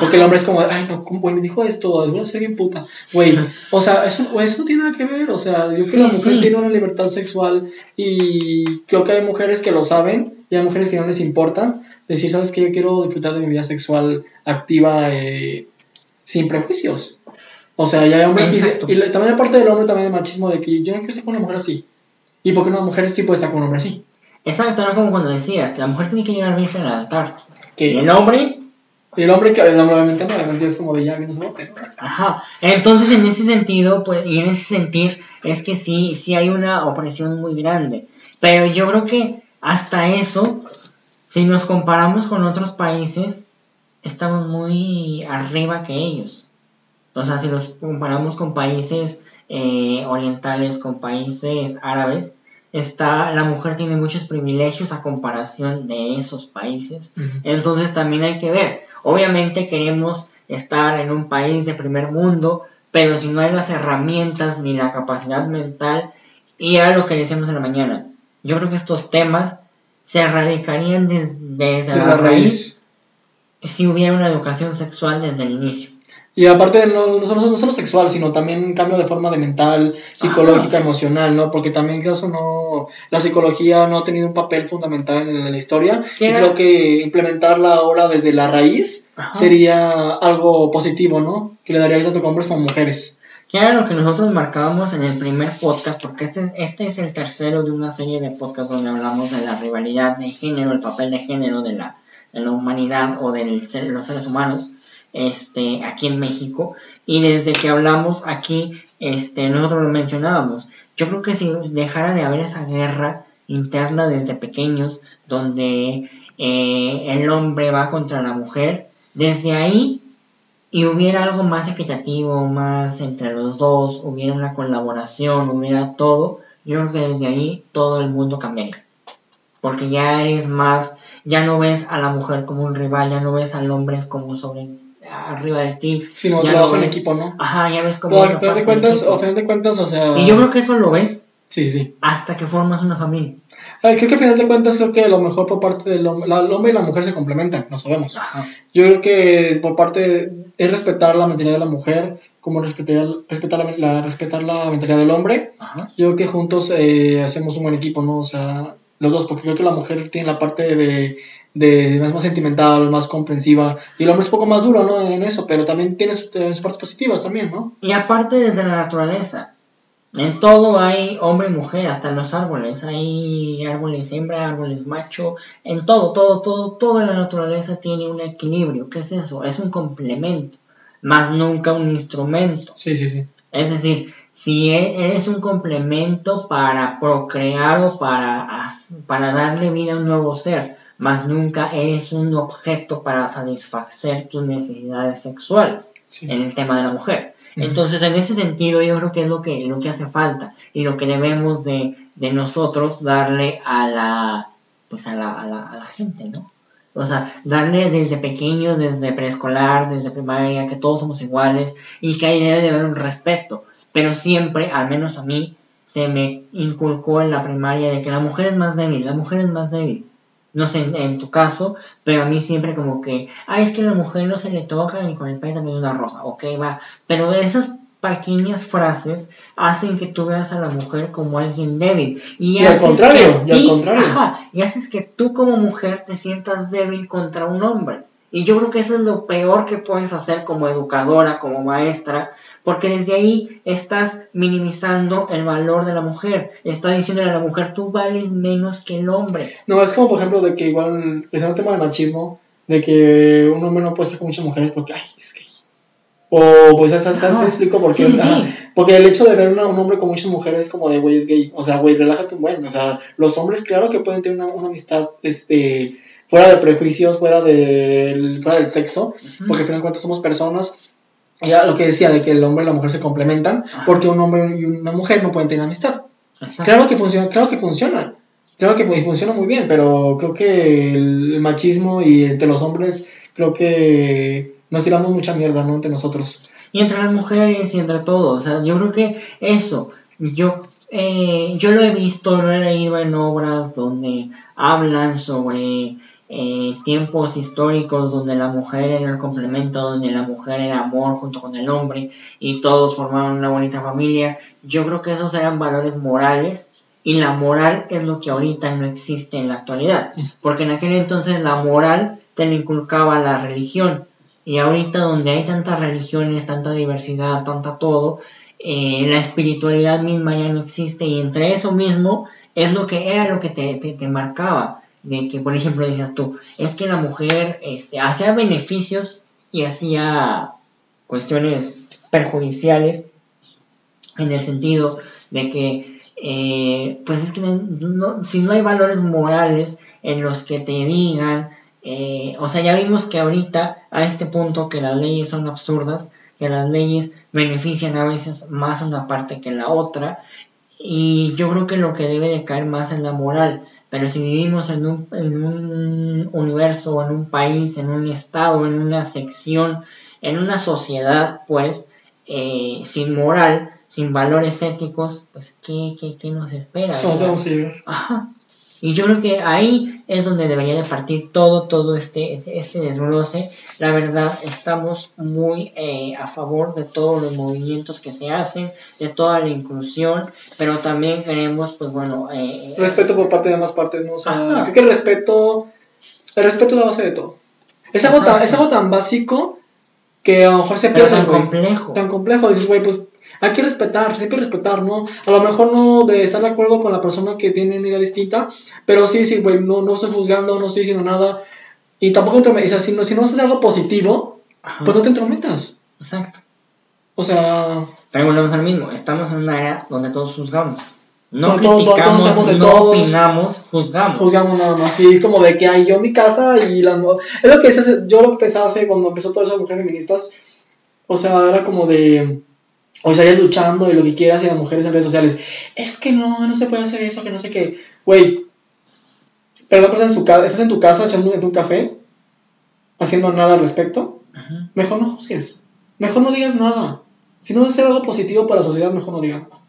Porque el hombre es como, ay, no, ¿cómo, güey, me dijo esto, es una ser bien puta. Güey, o sea, eso, eso no tiene nada que ver. O sea, yo creo que Sí, la mujer sí. tiene una libertad sexual y creo que hay mujeres que lo saben y hay mujeres que no les importa decir, ¿sabes qué? Yo quiero disfrutar de mi vida sexual activa eh, sin prejuicios. O sea, ya hay hombres que- Exacto. y, la- también aparte del hombre también el machismo de que yo no quiero estar con una mujer así. ¿Y por qué una mujer sí puede estar con un hombre así? Exacto, no como cuando decías, la mujer tiene que llegar virgen al altar. Que Y el hombre Y el hombre que el hombre no, es como de ya vino ¿no? Ajá. Entonces, en ese sentido, pues, y en ese sentir, es que sí, sí hay una opresión muy grande. Pero yo creo que hasta eso, si nos comparamos con otros países, estamos muy arriba que ellos. O sea, si los comparamos con países eh, orientales, con países árabes, está, la mujer tiene muchos privilegios a comparación de esos países. Entonces también hay que ver. Obviamente queremos estar en un país de primer mundo, pero si no hay las herramientas ni la capacidad mental, y era lo que decíamos en la mañana, yo creo que estos temas se erradicarían des- desde De la, la raíz raíz. si hubiera una educación sexual desde el inicio. Y aparte, no, no, solo, no solo sexual, sino también un cambio de forma de mental, psicológica, emocional, ¿no? Porque también creo que no, la psicología no ha tenido un papel fundamental en la historia. Y creo que implementarla ahora desde la raíz Ajá. sería algo positivo, ¿no? Que le daría tanto a hombres como mujeres. Que era lo que nosotros marcábamos en el primer podcast, porque este es, este es el tercero de una serie de podcasts donde hablamos de la rivalidad de género, el papel de género de la, de la humanidad o de los seres humanos este, aquí en México. Y desde que hablamos aquí, este, nosotros lo mencionábamos. Yo creo que si dejara de haber esa guerra interna desde pequeños, donde eh, el hombre va contra la mujer, desde ahí y hubiera algo más equitativo, más entre los dos, hubiera una colaboración, hubiera todo, yo creo que desde ahí todo el mundo cambiaría. Porque ya eres más, ya no ves a la mujer como un rival, ya no ves al hombre como sobre arriba de ti. Si no, ya en ves- equipo, ¿no? Ajá, ya ves como... Pero parte de cuentas, al final de cuentas, o sea... Y yo creo que eso lo ves Sí, sí. hasta que formas una familia. Ay, creo que al final de cuentas, creo que a lo mejor por parte del hombre, la- el hombre y la mujer se complementan, lo sabemos. Ajá. Yo creo que por parte es respetar la mentalidad de la mujer, como respetar, respetar, la, la- respetar la mentalidad del hombre. Ajá. Yo creo que juntos eh, hacemos un buen equipo, ¿no? O sea, los dos, porque creo que la mujer tiene la parte de, de más, más sentimental, más comprensiva, y el hombre es un poco más duro, ¿no? En eso, pero también tiene sus, sus partes positivas también, ¿no? Y aparte desde la naturaleza, en todo hay hombre y mujer, hasta en los árboles, hay árboles hembra, árboles macho, en todo, todo, todo, toda la naturaleza tiene un equilibrio. ¿Qué es eso? Es un complemento, más nunca un instrumento. Sí, sí, sí. Es decir, si e- eres un complemento para procrear o para, para darle vida a un nuevo ser, más nunca eres un objeto para satisfacer tus necesidades sexuales sí. en el tema de la mujer. Entonces, en ese sentido, yo creo que es lo que, lo que hace falta y lo que debemos de, de nosotros darle a la, pues a la, a la, a la gente, ¿no? O sea, darle desde pequeños, desde preescolar, desde primaria, que todos somos iguales y que ahí debe de haber un respeto. Pero siempre, al menos a mí, se me inculcó en la primaria de que la mujer es más débil, la mujer es más débil. No sé en, tu caso, pero a mí siempre como que, ah, es que a la mujer no se le toca ni con el pétalo de una rosa, ok, va. Pero esas pequeñas frases hacen que tú veas a la mujer como alguien débil. Y, Y al contrario, que- y al contrario. Ajá, y haces que tú como mujer te sientas débil contra un hombre. Y yo creo que eso es lo peor que puedes hacer como educadora, como maestra, porque desde ahí estás minimizando el valor de la mujer. Estás diciéndole a la mujer, tú vales menos que el hombre. No, es como por ejemplo de que igual, es un tema de machismo, de que un hombre no puede estar con muchas mujeres porque, ay, es gay. O pues. ¿Te explico por qué? Sí, sí. Porque el hecho de ver una- un hombre con muchas mujeres es como de, güey, es gay. O sea, güey, relájate un buen. O sea, los hombres, claro que pueden tener una, una amistad, este, fuera de prejuicios, fuera del, fuera del sexo, porque al final de cuentas somos personas. Ya lo que decía de que el hombre y la mujer se complementan, porque un hombre y una mujer no pueden tener amistad. Claro que funciona, claro que funciona. Claro que fu- funciona muy bien, pero creo que el machismo y entre los hombres, creo que nos tiramos mucha mierda, ¿no? Entre nosotros. y entre las mujeres y entre todos. O sea, yo creo que eso, yo, eh, yo lo he visto, lo he leído en obras donde hablan sobre eh, tiempos históricos donde la mujer era el complemento, donde la mujer era amor junto con el hombre y todos formaban una bonita familia. Yo creo que esos eran valores morales y la moral es lo que ahorita no existe en la actualidad, porque en aquel entonces la moral te la inculcaba la religión y ahorita donde hay tantas religiones, tanta diversidad, tanta todo, eh, la espiritualidad misma ya no existe y entre eso mismo es lo que era lo que te, te, te marcaba. De que, por ejemplo, decías tú, es que la mujer este, hacía beneficios y hacía cuestiones perjudiciales en el sentido de que, eh, pues es que si no hay valores morales en los que te digan, eh, o sea, ya vimos que ahorita a este punto que las leyes son absurdas, que las leyes benefician a veces más una parte que la otra, y yo creo que lo que debe de caer más es la moral. Pero si vivimos en un, en un universo, en un país, en un estado, en una sección, en una sociedad, pues, eh, sin moral, sin valores éticos, pues, ¿qué, qué, qué nos espera? ¿Cómo O sea, vamos a llegar? Ajá. Y yo creo que ahí es donde debería de partir todo, todo este, este desglose. La verdad, estamos muy eh, a favor de todos los movimientos que se hacen, de toda la inclusión, pero también queremos, pues bueno, eh, Respeto por parte de ambas partes, ¿no? O sea, creo que el respeto, el respeto es la base de todo. Es algo, tan, es algo tan básico que a lo mejor se pierde, tan complejo. tan complejo. Dices, güey, pues hay que respetar, siempre respetar, ¿no? A lo mejor no de estar de acuerdo con la persona que tiene una idea distinta, pero sí, sí, güey, no, no estoy juzgando, no estoy diciendo nada. Y tampoco entrometas, o sea, si no, si no haces algo positivo, Ajá. pues no te entrometas. Exacto. O sea, Pero volvemos al mismo, estamos en una era donde todos juzgamos. No todos- criticamos, de no todos. opinamos, juzgamos. juzgamos nada más. Sí, como de que hay yo en mi casa y las Es lo que es yo lo que pensaba hace cuando empezó todas esas mujeres feministas. O sea, era como de. O sea, ellas luchando y lo que quieras y las mujeres en redes sociales. Es que no, no se puede hacer eso, que no sé qué. Güey, pero no estás en, su casa, estás en tu casa echando un café, haciendo nada al respecto. Ajá. Mejor no juzgues. Mejor no digas nada. Si no es algo positivo para la sociedad, mejor no digas nada.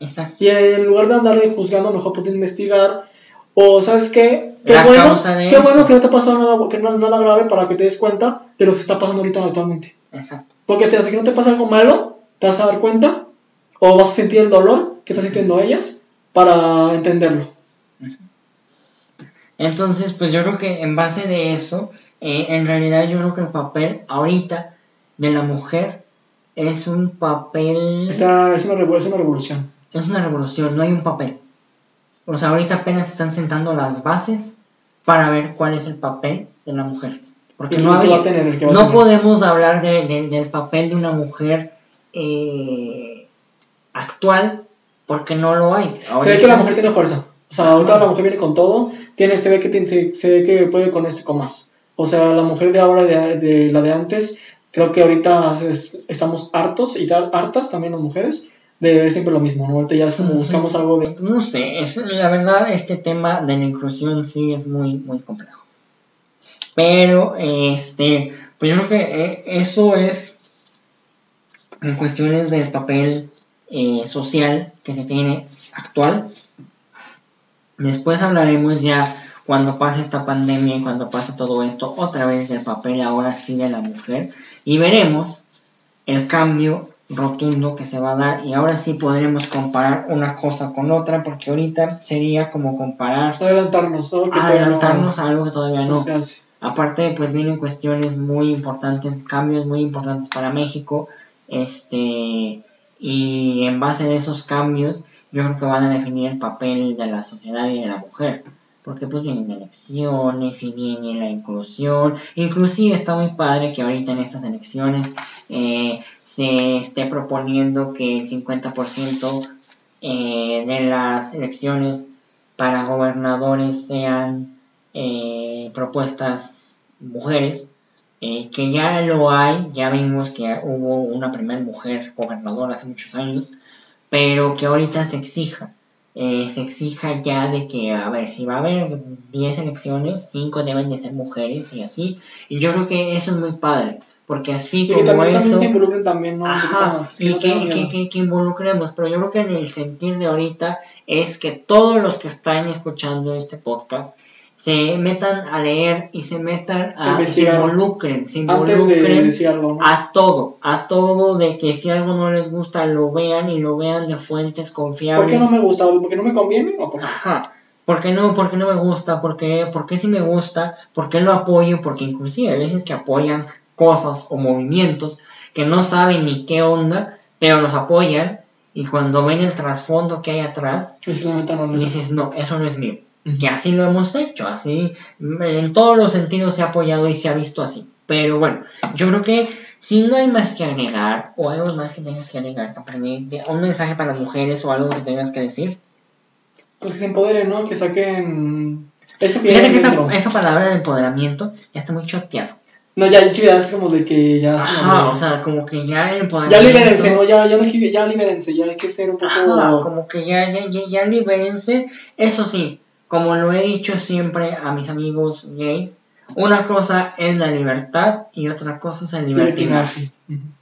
Exacto. Y en lugar de andar juzgando, mejor puedes investigar. O, ¿sabes qué? Qué La bueno, qué eso. bueno que no te ha pasado nada, que no, nada grave para que te des cuenta de lo que se está pasando ahorita actualmente. Exacto. Porque hasta que no te pasa algo malo, te vas a dar cuenta o vas a sentir el dolor que están sintiendo ellas para entenderlo. Entonces, pues yo creo que en base de eso, eh, en realidad yo creo que el papel ahorita de la mujer es un papel... Esta es una, es una revolución. Es una revolución, no hay un papel. O sea, ahorita apenas están sentando las bases para ver cuál es el papel de la mujer. Porque no, había- a tener, no podemos hablar de- de- del papel de una mujer eh, actual porque no lo hay. Se ve que la mujer tiene fuerza. O sea, ahorita la mujer viene con todo. Tiene, se, ve que tiene, se, se ve que puede con esto y con más. O sea, la mujer de ahora, de, de la de antes, creo que ahorita es- estamos hartos y tal- hartas también las mujeres de siempre lo mismo. ¿no? Ahorita ya es como buscamos algo de. No sé, es, la verdad este tema de la inclusión sí es muy, muy complejo. Pero, este, pues yo creo que eh, eso es en cuestiones del papel eh, social que se tiene actual. Después hablaremos ya cuando pase esta pandemia y cuando pase todo esto, otra vez del papel ahora sí de la mujer. Y veremos el cambio rotundo que se va a dar y ahora sí podremos comparar una cosa con otra porque ahorita sería como comparar Adelantarnos, ¿no? Que todavía no- adelantarnos a algo que todavía no no. se hace. Aparte, pues vienen cuestiones muy importantes, cambios muy importantes para México, este, y en base a esos cambios, yo creo que van a definir el papel de la sociedad y de la mujer, porque pues vienen elecciones y viene la inclusión, inclusive está muy padre que ahorita en estas elecciones eh, se esté proponiendo que el 50% eh, de las elecciones para gobernadores sean eh, propuestas mujeres, eh, que ya lo hay, ya vimos que hubo una primera mujer gobernadora hace muchos años, pero que ahorita se exija, eh, se exija ya de que, a ver, si va a haber 10 elecciones, 5 deben de ser mujeres y así, y yo creo que eso es muy padre, porque así Y como también, también eso... se involucren también, ¿no? Ajá, y no que, que, que, que involucremos, pero yo creo que en el sentir de ahorita es que todos los que están escuchando este podcast se metan a leer y se metan a se involucren, se Antes de involucren algo, ¿no? a todo, a todo de que si algo no les gusta lo vean y lo vean de fuentes ¿Por confiables. qué no me gusta? ¿Porque no me conviene? ¿O por qué? Ajá. ¿Por qué no? ¿Por qué no me gusta? ¿Por qué, ¿Por qué sí me gusta? ¿Por qué lo apoyo? Porque inclusive hay veces que apoyan cosas o movimientos que no saben ni qué onda, pero los apoyan y cuando ven el trasfondo que hay atrás, Y dices, no, eso no es mío. Y así lo hemos hecho, así en todos los sentidos se ha apoyado y se ha visto así. Pero bueno, yo creo que si no hay más que agregar, o algo más que tengas que agregar, de- un mensaje para las mujeres o algo que tengas que decir, Pues que se empoderen, ¿no? Que saquen. Eso que que esa, esa palabra de empoderamiento ya está muy choteado. No, ya, sí, ya es como de que ya es como Ajá, de- o sea, como que ya el Ya empoderamiento. libérense, ¿no? Ya, ya, no, que- ya libérense, ya hay que ser un poco. Ajá, como que ya, ya, ya, ya libérense. Eso sí, como lo he dicho siempre a mis amigos gays, una cosa es la libertad y otra cosa es el libertinaje.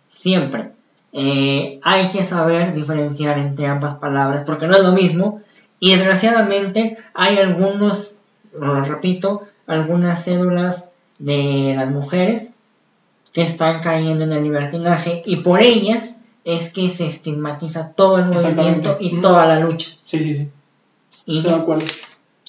Siempre. Eh, hay que saber diferenciar entre ambas palabras porque no es lo mismo. Y desgraciadamente hay algunos, lo repito, algunas cédulas de las mujeres que están cayendo en el libertinaje y por ellas es que se estigmatiza todo el movimiento y toda la lucha. Sí, sí, sí. Y Estoy de acuerdo.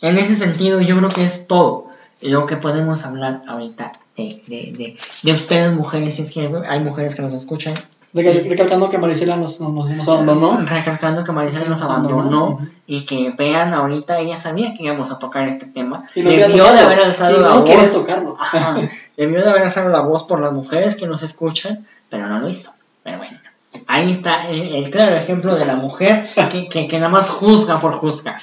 En ese sentido yo creo que es todo lo que podemos hablar ahorita de, de, de, de ustedes mujeres, si es que hay mujeres que nos escuchan. Recal- Recalcando que Marisela nos, nos, nos abandonó. Recalcando que Maricela Sí, nos abandonó y que vean ahorita, ella sabía que íbamos a tocar este tema. Y debió de haber alzado Y la no voz. tocarlo. Ajá, debió de haber alzado la voz por las mujeres que nos escuchan, pero no lo hizo. Pero bueno, ahí está el, el claro ejemplo de la mujer que, que, que nada más juzga por juzgar.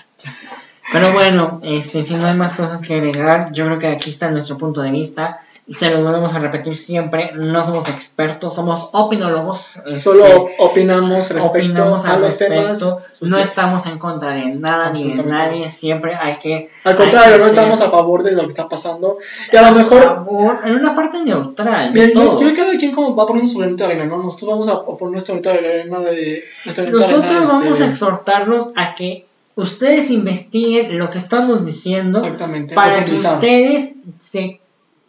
Pero bueno, este, si no hay más cosas que agregar, yo creo que aquí está nuestro punto de vista. Se lo volvemos a repetir siempre, no somos expertos, somos opinólogos. este, Solo opinamos respecto opinamos a los temas. respecto, no sociales. estamos en contra de nada ni de nadie, siempre hay que... Al contrario, que no estamos a favor de lo que está pasando. Y a lo mejor, favor, en una parte neutral, miren, yo, yo cada quien como va poniendo su granito de arena, ¿no? Nosotros vamos a poner nuestro granito de arena de. Nosotros arena, vamos este, a exhortarlos a que ustedes investiguen lo que estamos diciendo Exactamente. para que ustedes se,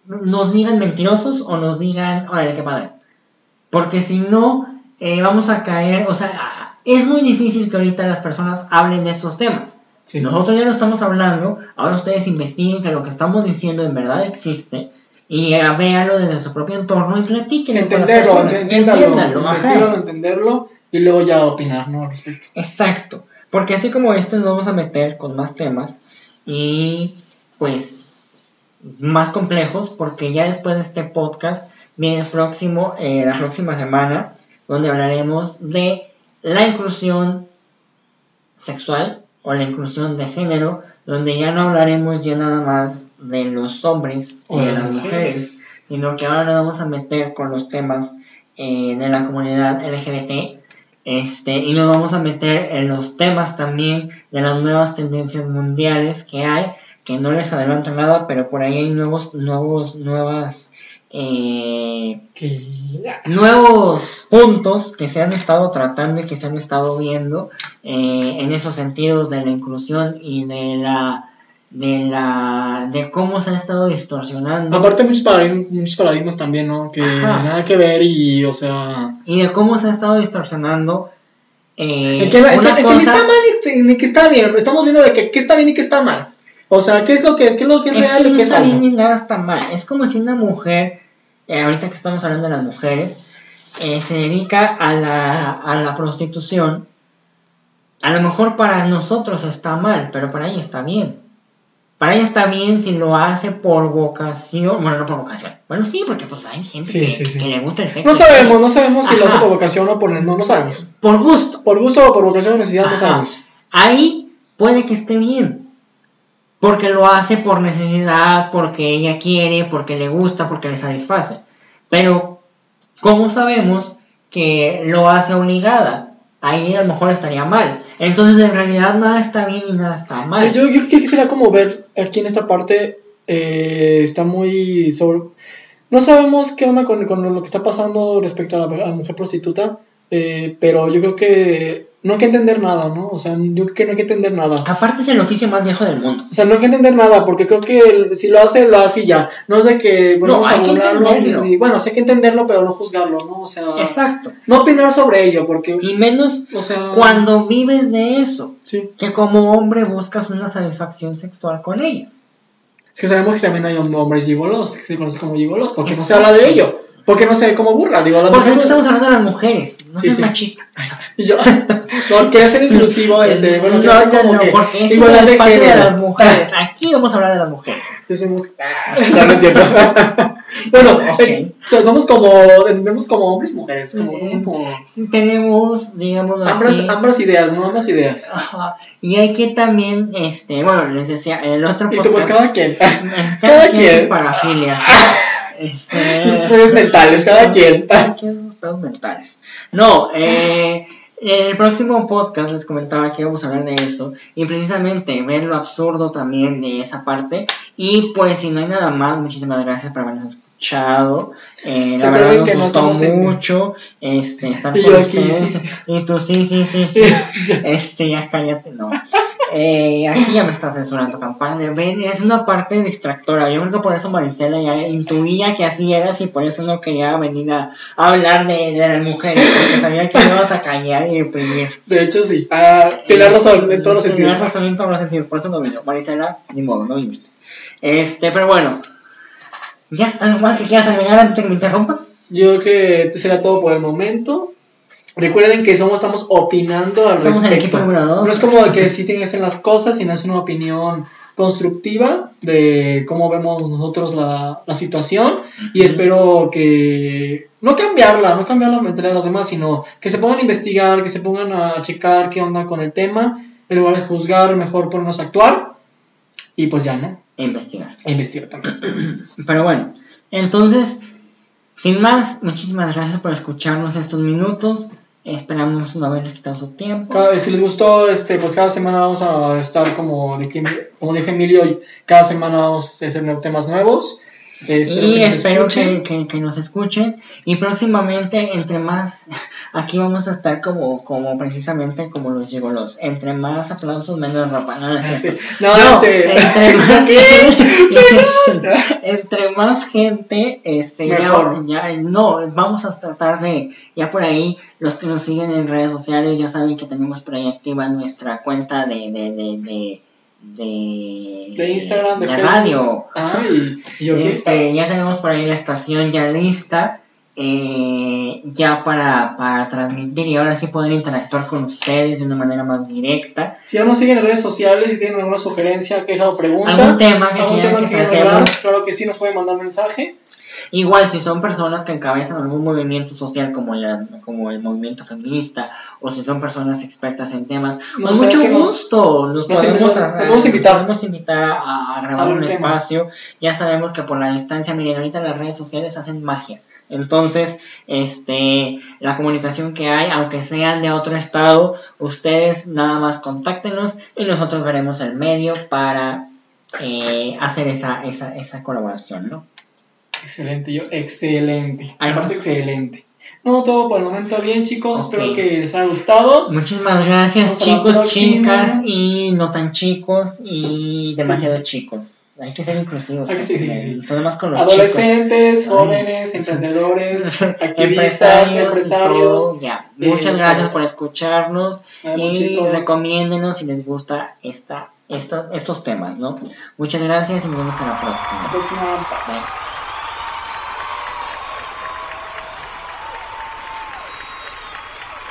nos digan mentirosos o nos digan, órale, qué padre. Porque si no, eh, vamos a caer, o sea, es muy difícil que ahorita las personas hablen de estos temas. Sí. Nosotros ya lo estamos hablando, ahora ustedes investiguen que lo que estamos diciendo en verdad existe y eh, véanlo desde su propio entorno y platiquen Entenderlo, Entiéndanlo, investigarlo, entenderlo y luego ya opinar, ¿no? Al respecto. Exacto, porque así como este nos vamos a meter con más temas y pues más complejos, porque ya después de este podcast viene el próximo, eh, la próxima semana, donde hablaremos de la inclusión sexual o la inclusión de género, donde ya no hablaremos ya nada más de los hombres O y de las mujeres, sino que ahora nos vamos a meter con los temas eh, de la comunidad LGBT este, y nos vamos a meter en los temas también de las nuevas tendencias mundiales que hay, que no les adelanto nada, pero por ahí hay nuevos, nuevos, nuevas, eh, nuevos puntos que se han estado tratando y que se han estado viendo eh, en esos sentidos de la inclusión y de la de la de cómo se ha estado distorsionando Aparte muchos paradigmas, muchos paradigmas también, ¿no? Que Ajá. nada que ver y, o sea... y de cómo se ha estado distorsionando eh, que, que- una que cosa- está mal ni, ni que está bien. Estamos viendo de que qué está bien y qué está mal. O sea, qué es lo que, qué es, lo que es, Es real que y no qué es está bien ni nada está mal. Es como si una mujer, eh, ahorita que estamos hablando de las mujeres, eh, se dedica a la, a la prostitución. A lo mejor para nosotros está mal, pero para ella está bien. Para ella está bien si lo hace por vocación. Bueno, no por vocación. Bueno, sí, porque pues hay gente Sí, que, sí, sí. que le gusta el sexo. No sabemos, no sabemos si lo hace por vocación o por... No, no sabemos. Por gusto. Por gusto o por vocación o necesidad, no sabemos. Ahí puede que esté bien. Porque lo hace por necesidad, porque ella quiere, porque le gusta, porque le satisface. Pero, ¿cómo sabemos que lo hace obligada? Ahí a lo mejor estaría mal. Entonces, en realidad, nada está bien y nada está mal. Yo, yo, quisiera como ver aquí en esta parte, eh, está muy sobre... No sabemos qué onda con, con lo que está pasando respecto a la, a la mujer prostituta, eh, pero yo creo que no hay que entender nada, ¿no? O sea, yo creo que no hay que entender nada. Aparte, es el oficio más viejo del mundo. O sea, no hay que entender nada, porque creo que el- si lo hace, lo hace y ya. No es de que bueno, No, hay que entenderlo. ni- bueno, sí hay que entenderlo, pero no juzgarlo, ¿no? O sea, Exacto. no opinar sobre ello, porque, Y menos o sea, cuando vives de eso. Sí, Que como hombre buscas una satisfacción sexual con ellas. es que sabemos que también hay hombres gigolos, que se conocen como gigolos, porque no se Exacto. habla de ello, porque no se ve como burla, digo, Porque no estamos hablando de las mujeres. No Sí, seas sí. machista. Y yo, no, ser inclusivo, de, de- bueno, no, no, como no, que porque este es el de espacio de género. las mujeres. Aquí vamos a hablar de las mujeres. Yo soy mujer. No, no es cierto. bueno, eh, o sea, somos como, vemos como hombres y mujeres, como, como Tenemos, digamos ambas, así. ambas ideas, ¿no? Ambas ideas. Ajá. Y hay que también, este, bueno, les decía, el otro Y tú, pues podcast, cada quien. eh, cada cada quien quien. sus parafilias. Este, Sus mentales, cada quien. Cada quien sus pedos mentales. No, eh, en el próximo podcast les comentaba que íbamos a hablar de eso y precisamente ver lo absurdo también de esa parte. Y pues, si no hay nada más, muchísimas gracias por habernos escuchado. Eh, la verdad nos que no gustó en- mucho este, estar Y con aquí, ustedes. sí. Y tú, sí, sí, sí, sí. este, ya cállate, no. Eh, aquí ya me está censurando campaña. Ven, es una parte distractora. Yo creo que por eso Maricela ya intuía que así eras y por eso no quería venir a, hablar de, de las mujeres, porque sabía que me ibas a callar y deprimir. De hecho, sí. Ah, tienes razón en todos los Tienes sentidos. razón en todos los sentidos, por eso no vino. Maricela, ni modo, no viniste. Este, pero bueno. ¿Ya? ¿Algo más que quieras agregar antes de que me interrumpas? Yo creo que este será todo por el momento. Recuerden que somos, estamos opinando al Somos el respecto. dos. No es como de que sí que hacer las cosas, sino es una opinión constructiva de cómo vemos nosotros la, la situación y espero que no cambiarla, no cambiar la mentalidad de los demás, sino que se pongan a investigar, que se pongan a checar qué onda con el tema, en lugar de juzgar, mejor ponernos a actuar y pues ya, ¿no? Investigar. A investigar también. Pero bueno, Entonces, sin más, muchísimas gracias por escucharnos estos minutos. Esperamos no haberles quitado su tiempo. Si les gustó, este, pues cada semana vamos a estar como, de como dije Emilio, cada semana vamos a hacer temas nuevos. Espero y que espero que, que- que nos escuchen. Y próximamente, entre más, aquí vamos a estar como, como precisamente como los gigolos. Entre más aplausos, menos ropa. No, no Ah, sí. No, No, este. entre más gente, entre más gente, este, ya, Mejor. ya- no, vamos a tratar de, ya por ahí, los que nos siguen en redes sociales ya saben que tenemos por ahí activa nuestra cuenta de, de, de, de, de, De Instagram, de, radio. Ah, y, y yo Este, ya tenemos por ahí la estación ya lista, eh, ya para, para transmitir y ahora sí poder interactuar con ustedes de una manera más directa. Si ya nos siguen en redes sociales, si tienen alguna sugerencia, queja o pregunta, Algún tema que algún quieran tema que tratemos. claro que sí, nos pueden mandar mensaje. Igual, si son personas que encabezan algún movimiento social como, la, como el movimiento feminista, o si son personas expertas en temas, con mucho gusto nos, nos podemos, nos podemos invitar. podemos invitar a, a grabar un tema. espacio. Ya sabemos que por la distancia, miren, ahorita las redes sociales hacen magia. Entonces, este, la comunicación que hay, aunque sean de otro estado, ustedes nada más contáctenos y nosotros veremos el medio para eh, hacer esa, esa, esa colaboración, ¿no? Excelente, yo, excelente. Me ¿Algo parece más? excelente. No, todo por el momento bien, chicos. Espero que les haya gustado. Muchísimas gracias, Hasta chicos, chicas y no tan chicos y demasiado chicos. Hay que ser inclusivos. Hay que- sí, sí, porque sí. Todo más con los Adolescentes, jóvenes, emprendedores, activistas, Empresarios. y ya. eh, Muchas gracias todo. por escucharnos Bueno, y chicos, recomiéndenos si les gusta esta, esta, estos temas, ¿no? Muchas gracias y nos vemos hasta la próxima. próxima. Bye.